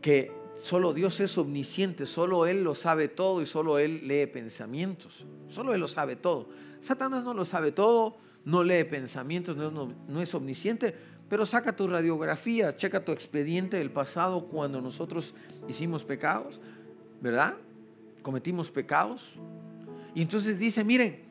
que solo Dios es omnisciente, solo Él lo sabe todo y solo Él lee pensamientos. Solo Él lo sabe todo. Satanás no lo sabe todo, no lee pensamientos, no, es omnisciente, pero saca tu radiografía, checa tu expediente del pasado cuando nosotros hicimos pecados, ¿verdad? Cometimos pecados. Y entonces dice, miren,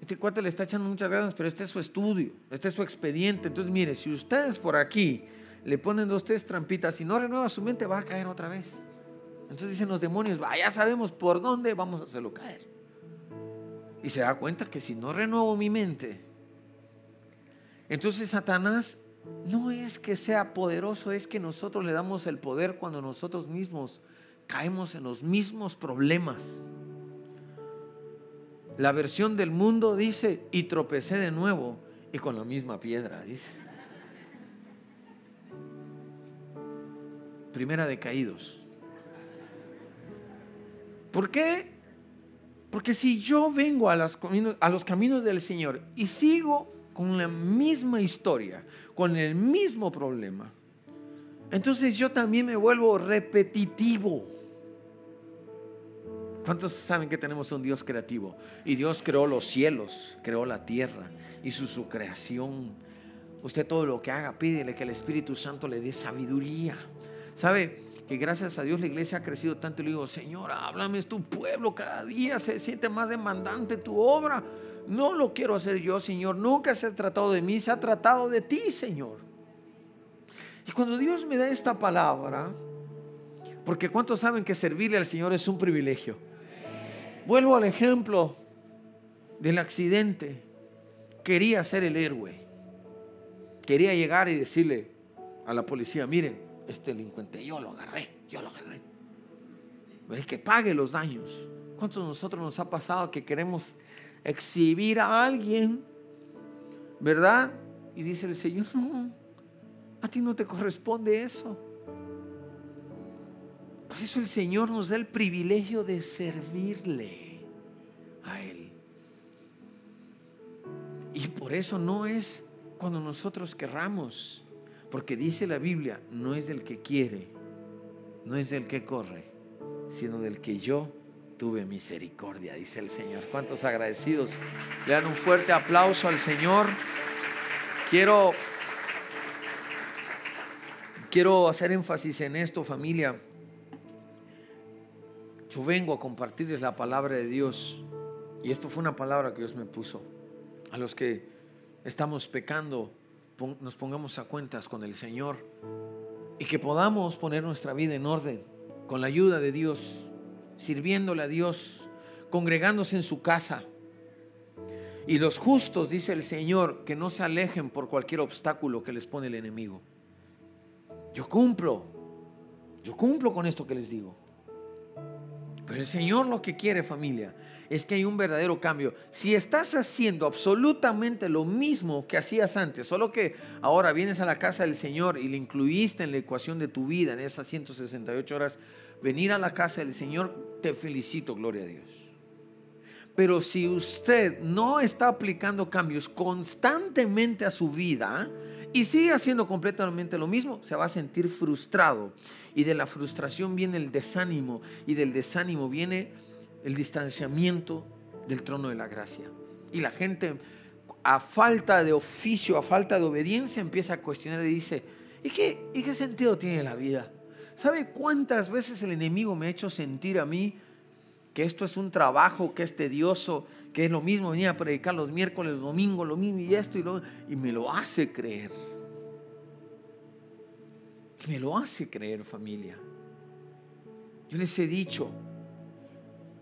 este cuate le está echando muchas ganas, pero este es su estudio, este es su expediente. Entonces, mire, si ustedes por aquí le ponen dos, tres trampitas y no renueva su mente, va a caer otra vez. Entonces dicen los demonios, ya sabemos por dónde vamos a hacerlo caer. Y se da cuenta que si no renuevo mi mente, entonces Satanás no es que sea poderoso, es que nosotros le damos el poder cuando nosotros mismos caemos en los mismos problemas. La versión del mundo dice, y tropecé de nuevo y con la misma piedra, dice. Primera de caídos. ¿Por qué? Porque si yo vengo a, los caminos del Señor y sigo con la misma historia, con el mismo problema, entonces yo también me vuelvo repetitivo. ¿Cuántos saben que tenemos un Dios creativo? Y Dios creó los cielos, creó la tierra, y su creación. Usted todo lo que haga, pídele que el Espíritu Santo le dé sabiduría. ¿Sabe? Que gracias a Dios la iglesia ha crecido tanto. Y le digo, Señor, háblame, es tu pueblo, cada día se siente más demandante tu obra. No lo quiero hacer yo, Señor. Nunca se ha tratado de mí, se ha tratado de ti, Señor. Y cuando Dios me da esta palabra, porque ¿cuántos saben que servirle al Señor es un privilegio? Vuelvo al ejemplo del accidente. Quería ser el héroe. Quería llegar y decirle a la policía, miren, este delincuente, yo lo agarré, yo lo agarré. Es que pague los daños. ¿Cuántos de nosotros nos ha pasado que queremos exhibir a alguien, ¿verdad? Y dice el Señor, no, a ti no te corresponde eso. Por eso el Señor nos da el privilegio de servirle a Él. Y por eso no es cuando nosotros querramos, porque dice la Biblia, no es del que quiere, no es del que corre, sino del que yo tuve misericordia, dice el Señor. ¿Cuántos agradecidos? Le dan un fuerte aplauso al Señor. Quiero, Quiero hacer énfasis en esto, familia. Yo vengo a compartirles la palabra de Dios. Y esto fue una palabra que Dios me puso. A los que estamos pecando, nos pongamos a cuentas con el Señor y que podamos poner nuestra vida en orden con la ayuda de Dios, sirviéndole a Dios, congregándose en su casa. Y los justos, dice el Señor, que no se alejen por cualquier obstáculo que les pone el enemigo. Yo cumplo, yo cumplo con esto que les digo. Pero el Señor lo que quiere familia es que hay un verdadero cambio. Si estás haciendo absolutamente lo mismo que hacías antes, solo que ahora vienes a la casa del Señor y le incluiste en la ecuación de tu vida en esas 168 horas, venir a la casa del Señor, te felicito, gloria a Dios. Pero si usted no está aplicando cambios constantemente a su vida y sigue haciendo completamente lo mismo, se va a sentir frustrado. Y de la frustración viene el desánimo y del desánimo viene el distanciamiento del trono de la gracia. Y la gente, a falta de oficio, a falta de obediencia, empieza a cuestionar y dice, ¿y qué, ¿y qué sentido tiene la vida? ¿Sabe cuántas veces el enemigo me ha hecho sentir a mí que esto es un trabajo, que es tedioso, que es lo mismo venir a predicar los miércoles, los domingos, lo mismo y esto y lo y me lo hace creer. Me lo hace creer familia. Yo les he dicho,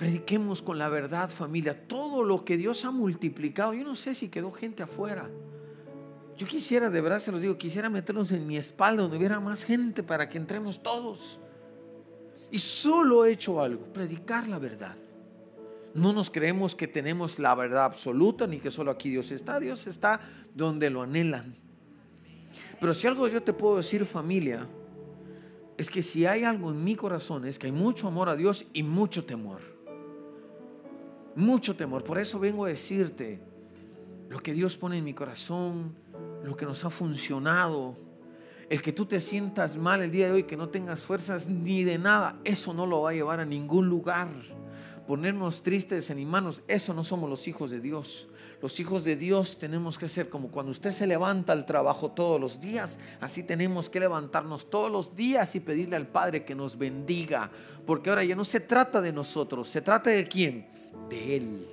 Prediquemos con la verdad, familia, todo lo que Dios ha multiplicado. Yo no sé si quedó gente afuera. Yo quisiera, de verdad se los digo, quisiera meternos en mi espalda donde hubiera más gente para que entremos todos. Y solo he hecho algo, predicar la verdad. No nos creemos que tenemos la verdad absoluta ni que solo aquí Dios está. Dios está donde lo anhelan. Pero si algo yo te puedo decir familia, es que si hay algo en mi corazón es que hay mucho amor a Dios y mucho temor mucho temor. Por eso vengo a decirte lo que Dios pone en mi corazón, lo que nos ha funcionado. El que tú te sientas mal el día de hoy, que no tengas fuerzas ni de nada, eso no lo va a llevar a ningún lugar. Ponernos tristes, desanimarnos, eso no somos los hijos de Dios. Los hijos de Dios tenemos que ser como cuando usted se levanta al trabajo todos los días, así tenemos que levantarnos todos los días y pedirle al Padre que nos bendiga, porque ahora ya no se trata de nosotros, se trata de quién? de Él.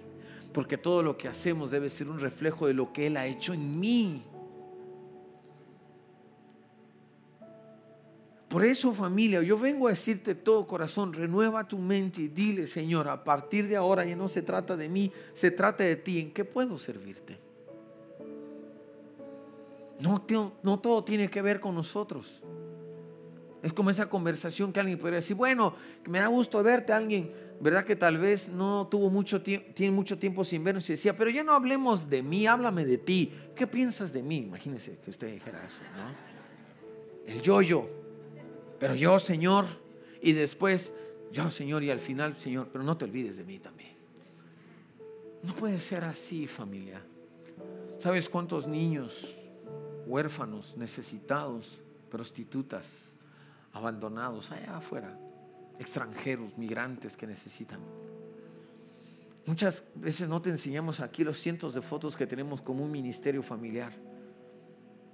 Porque todo lo que hacemos debe ser un reflejo de lo que Él ha hecho en mí. Por eso familia, yo vengo a decirte todo corazón, renueva tu mente y dile, Señor, a partir de ahora ya no se trata de mí, se trata de ti, ¿en qué puedo servirte? No, todo tiene que ver con nosotros. Es como esa conversación que alguien podría decir, bueno, me da gusto verte, alguien ¿verdad? Que tal vez no tuvo mucho tiempo, tiene mucho tiempo sin vernos y decía, pero ya no hablemos de mí, háblame de ti. ¿Qué piensas de mí? Imagínese que usted dijera eso, ¿no? El yo-yo, pero yo, Señor, y después, yo, Señor, y al final, Señor, pero no te olvides de mí también. No puede ser así, familia. ¿Sabes cuántos niños, huérfanos, necesitados, prostitutas, abandonados allá afuera? extranjeros, migrantes que necesitan. Muchas veces no te enseñamos aquí los cientos de fotos que tenemos como un ministerio familiar.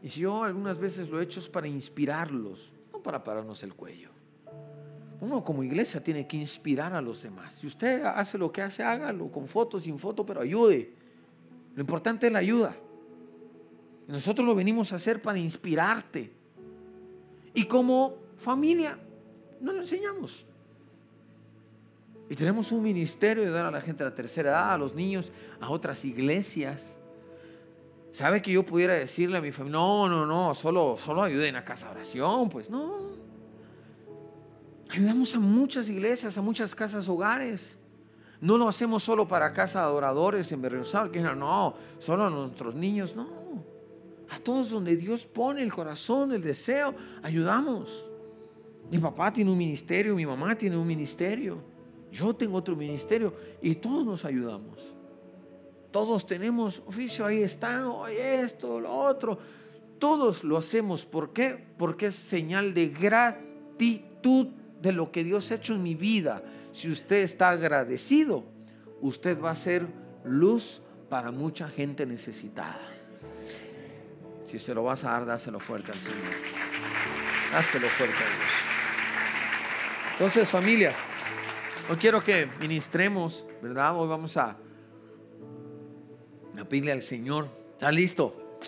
Y si yo algunas veces lo he hecho es para inspirarlos, para pararnos el cuello. Uno como iglesia tiene que inspirar a los demás. Si usted hace lo que hace, hágalo, con foto, sin foto, pero ayude. Lo importante es la ayuda. Nosotros lo venimos a hacer para inspirarte. Y como familia, no lo enseñamos. Y tenemos un ministerio de dar a la gente de la tercera edad, a los niños, a otras iglesias. ¿Sabe que yo pudiera decirle a mi familia, no, no, no, solo, solo ayuden a casa de oración? Pues no. Ayudamos a muchas iglesias, a muchas casas hogares. No lo hacemos solo para casa de adoradores en Berriosal, que no, solo a nuestros niños, no. A todos donde Dios pone el corazón, el deseo, ayudamos. Mi papá tiene un ministerio, mi mamá tiene un ministerio yo tengo otro ministerio y todos nos ayudamos. Todos tenemos oficio, ahí están, esto, lo otro. Todos lo hacemos. ¿Por qué? Porque es señal de gratitud de lo que Dios ha hecho en mi vida. Si usted está agradecido, usted va a ser luz para mucha gente necesitada. Si se lo vas a dar, dáselo fuerte al Señor. Hácelo fuerte a Dios. Entonces, familia, hoy quiero que ministremos, ¿verdad? Hoy vamos a, a al Señor. ¿Está listo?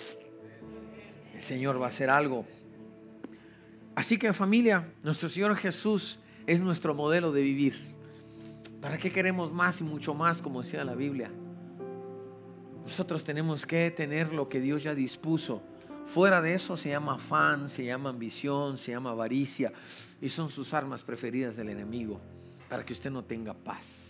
El Señor va a hacer algo. Así que familia, nuestro Señor Jesús es nuestro modelo de vivir. ¿Para qué queremos más y mucho más, como decía la Biblia? Nosotros tenemos que tener lo que Dios ya dispuso. Fuera de eso se llama afán, se llama ambición, se llama avaricia y son sus armas preferidas del enemigo para que usted no tenga paz.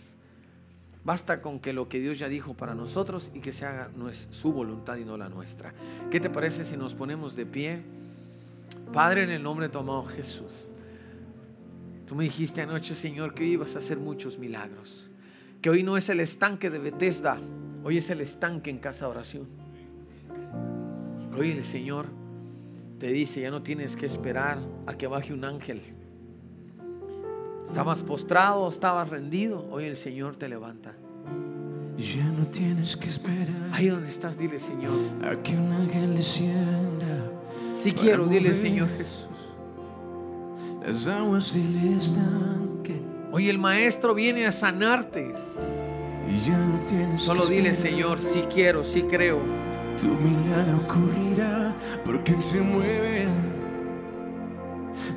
Basta con que lo que Dios ya dijo para nosotros y que se haga su voluntad y no la nuestra. ¿Qué te parece si nos ponemos de pie? Padre, en el nombre de tu amado Jesús. Tú me dijiste anoche, Señor, que hoy ibas a hacer muchos milagros. Que hoy no es el estanque de Bethesda, hoy es el estanque en casa de oración. Hoy el Señor te dice, ya no tienes que esperar a que baje un ángel. Estabas postrado, estabas rendido, hoy el Señor te levanta. Ya no tienes que esperar Ahí donde estás, dile Señor. a que un ángel descienda. Si quiero, dile Señor Jesús. Las aguas del estanque. Hoy el Maestro viene a sanarte. Ya no tienes Solo dile. Señor, si quiero, si creo. Tu milagro ocurrirá porque se mueven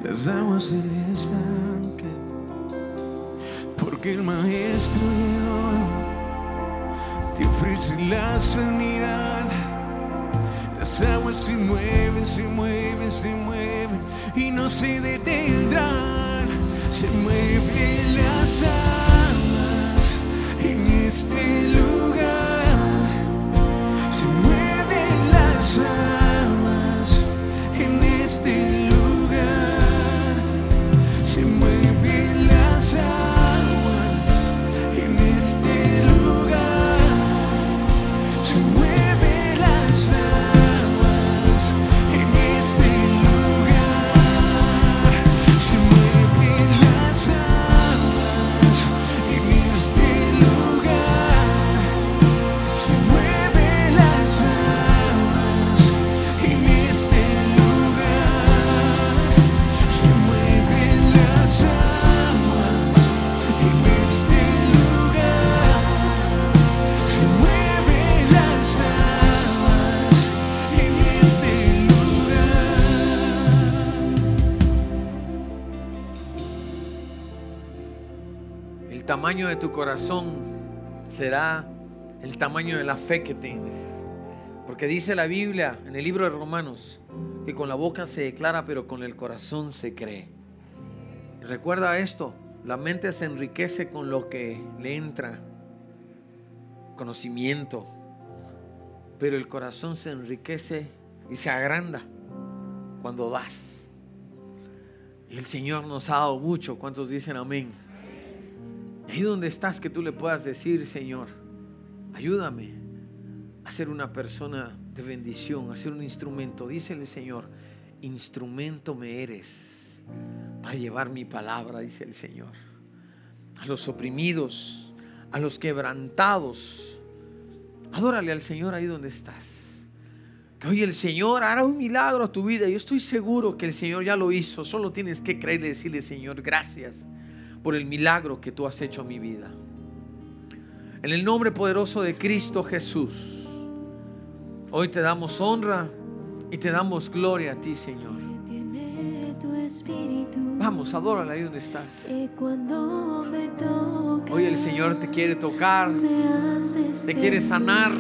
las aguas del estanque. Porque el maestro llegó, te ofrece la sanidad. Las aguas se mueven, se mueven, se mueven y no se detendrán. Se mueven las aguas tamaño de tu corazón será el tamaño de la fe que tienes. Porque dice la Biblia en el libro de Romanos que con la boca se declara, pero con el corazón se cree. Recuerda esto, la mente se enriquece con lo que le entra, conocimiento, pero el corazón se enriquece y se agranda cuando das. Y el Señor nos ha dado mucho. ¿Cuántos dicen amén? Ahí donde estás, que tú le puedas decir, Señor, ayúdame a ser una persona de bendición, a ser un instrumento. Dícele, Señor, instrumento me eres para llevar mi palabra, dice el Señor. A los oprimidos, a los quebrantados. Adórale al Señor ahí donde estás. Que hoy el Señor hará un milagro a tu vida. Yo estoy seguro que el Señor ya lo hizo. Solo tienes que creer y decirle, Señor, gracias por el milagro que tú has hecho en mi vida. En el nombre poderoso de Cristo Jesús, hoy te damos honra y te damos gloria a ti, Señor. Vamos, adórala ahí donde estás. Hoy el Señor te quiere tocar, te quiere sanar,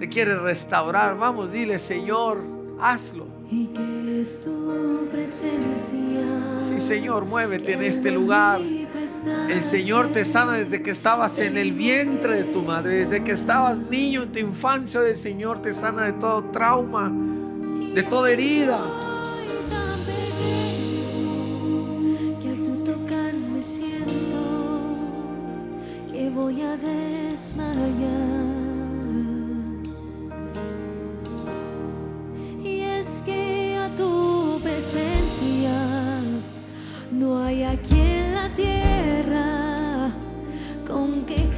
te quiere restaurar. Vamos, dile, Señor, hazlo. Y que es tu presencia. Sí, Señor, muévete en este lugar. El Señor te sana desde que estabas en el vientre de tu madre, desde que estabas niño en tu infancia. El Señor te sana de todo trauma, de toda herida. Soy tan pequeño que al tu tocar me siento que voy a desmayar. No hay aquí en la tierra con que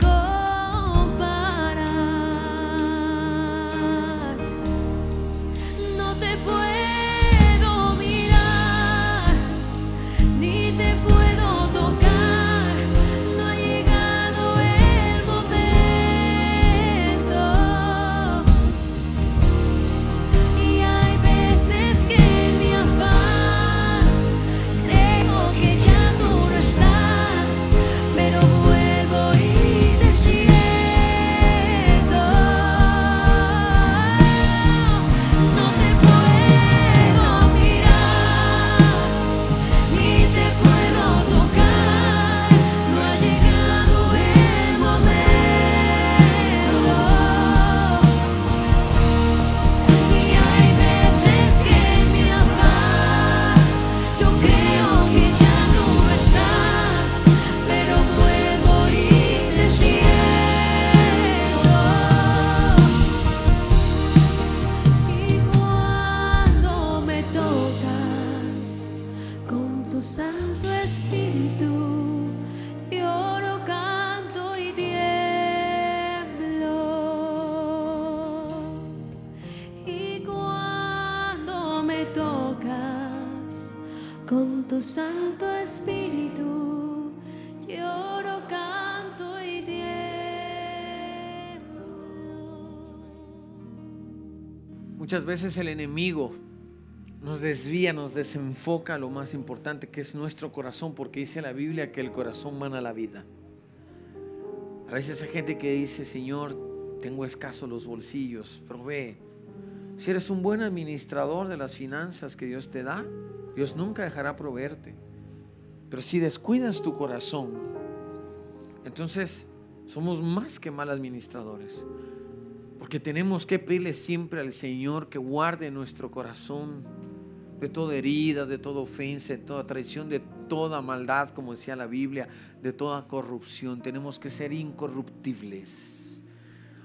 veces el enemigo nos desvía, nos desenfoca lo más importante que es nuestro corazón, porque dice la Biblia que el corazón mana la vida. A veces hay gente que dice, Señor, tengo escasos los bolsillos, provee. Si eres un buen administrador de las finanzas que Dios te da, Dios nunca dejará proveerte. Pero si descuidas tu corazón, entonces somos más que mal administradores. Porque tenemos que pedirle siempre al Señor que guarde nuestro corazón de toda herida, de toda ofensa, de toda traición, de toda maldad, como decía la Biblia, de toda corrupción. Tenemos que ser incorruptibles.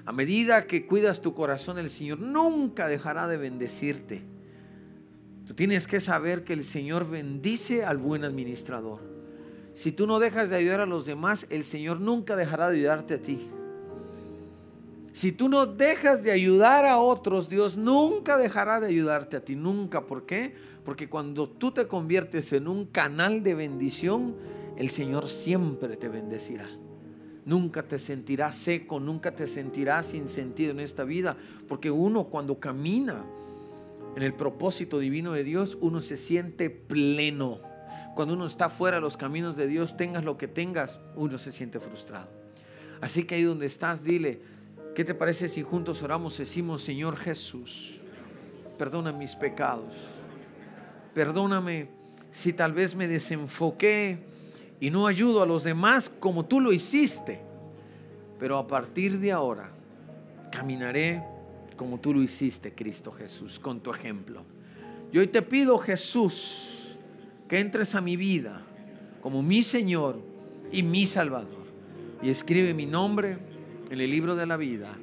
A medida que cuidas tu corazón, el Señor nunca dejará de bendecirte. Tú tienes que saber que el Señor bendice al buen administrador. Si tú no dejas de ayudar a los demás, el Señor nunca dejará de ayudarte a ti. Si tú no dejas de ayudar a otros, Dios nunca dejará de ayudarte a ti, nunca. ¿Por qué? Porque cuando tú te conviertes en un canal de bendición, el Señor siempre te bendecirá. Nunca te sentirás seco, nunca te sentirás sin sentido en esta vida, porque uno cuando camina en el propósito divino de Dios, uno se siente pleno. Cuando uno está fuera de los caminos de Dios, tengas lo que tengas, uno se siente frustrado. Así que ahí donde estás, dile, ¿qué te parece si juntos oramos y decimos, Señor Jesús, perdona mis pecados? Perdóname si tal vez me desenfoqué y no ayudo a los demás como tú lo hiciste. Pero a partir de ahora caminaré como tú lo hiciste, Cristo Jesús, con tu ejemplo. Y hoy te pido, Jesús, que entres a mi vida como mi Señor y mi Salvador. Y escribe mi nombre en el libro de la vida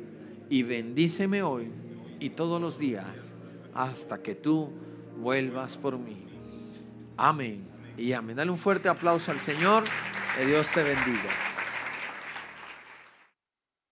y bendíceme hoy y todos los días hasta que tú vuelvas por mí. Amén y amén. Dale un fuerte aplauso al Señor. Que Dios te bendiga.